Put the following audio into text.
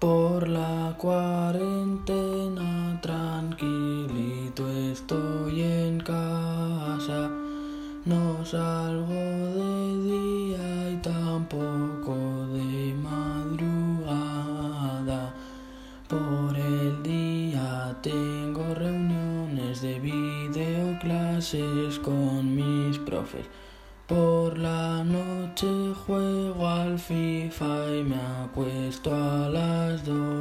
Por la cuarentena tranquilito estoy en casa. No salgo de día y tampoco de madrugada. Por el día tengo reuniones de videoclases con mis profes. Por la noche juego al FIFA y me acuesto a las doce.